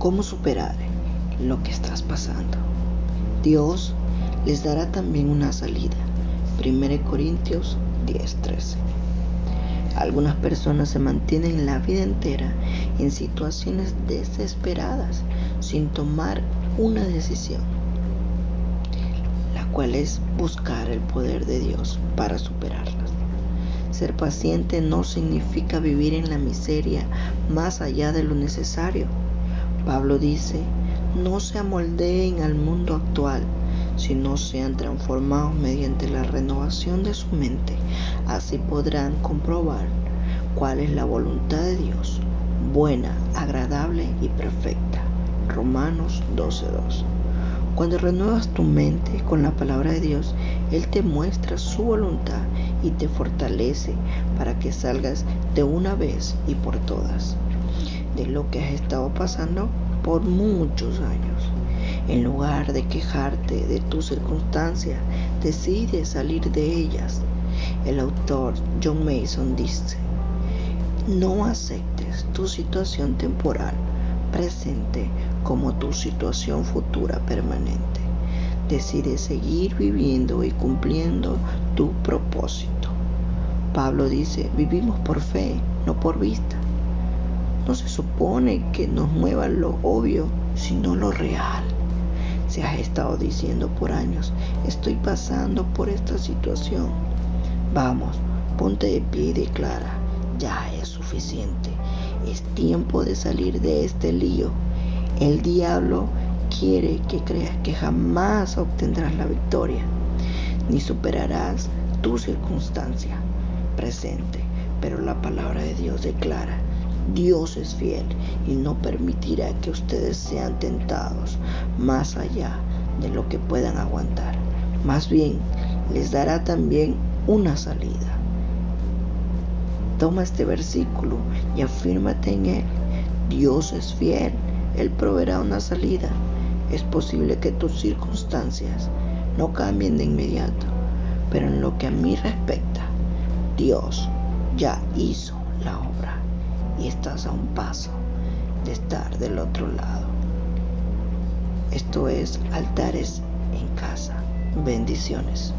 cómo superar lo que estás pasando. Dios les dará también una salida. 1 Corintios 10:13. Algunas personas se mantienen la vida entera en situaciones desesperadas sin tomar una decisión, la cual es buscar el poder de Dios para superarlas. Ser paciente no significa vivir en la miseria más allá de lo necesario. Pablo dice, no se amoldeen al mundo actual, sino sean transformados mediante la renovación de su mente. Así podrán comprobar cuál es la voluntad de Dios, buena, agradable y perfecta. Romanos 12:2. Cuando renuevas tu mente con la palabra de Dios, Él te muestra su voluntad y te fortalece para que salgas de una vez y por todas de lo que has estado pasando por muchos años. En lugar de quejarte de tus circunstancias, decide salir de ellas. El autor John Mason dice, no aceptes tu situación temporal presente como tu situación futura permanente. Decide seguir viviendo y cumpliendo tu propósito. Pablo dice, vivimos por fe, no por vista. No se supone que nos mueva lo obvio, sino lo real. Se has estado diciendo por años, estoy pasando por esta situación. Vamos, ponte de pie y declara, ya es suficiente. Es tiempo de salir de este lío. El diablo quiere que creas que jamás obtendrás la victoria, ni superarás tu circunstancia presente. Pero la palabra de Dios declara, Dios es fiel y no permitirá que ustedes sean tentados más allá de lo que puedan aguantar. Más bien, les dará también una salida. Toma este versículo y afírmate en él. Dios es fiel, Él proveerá una salida. Es posible que tus circunstancias no cambien de inmediato, pero en lo que a mí respecta, Dios ya hizo la obra y estás a un paso de estar del otro lado. Esto es altares en casa. Bendiciones.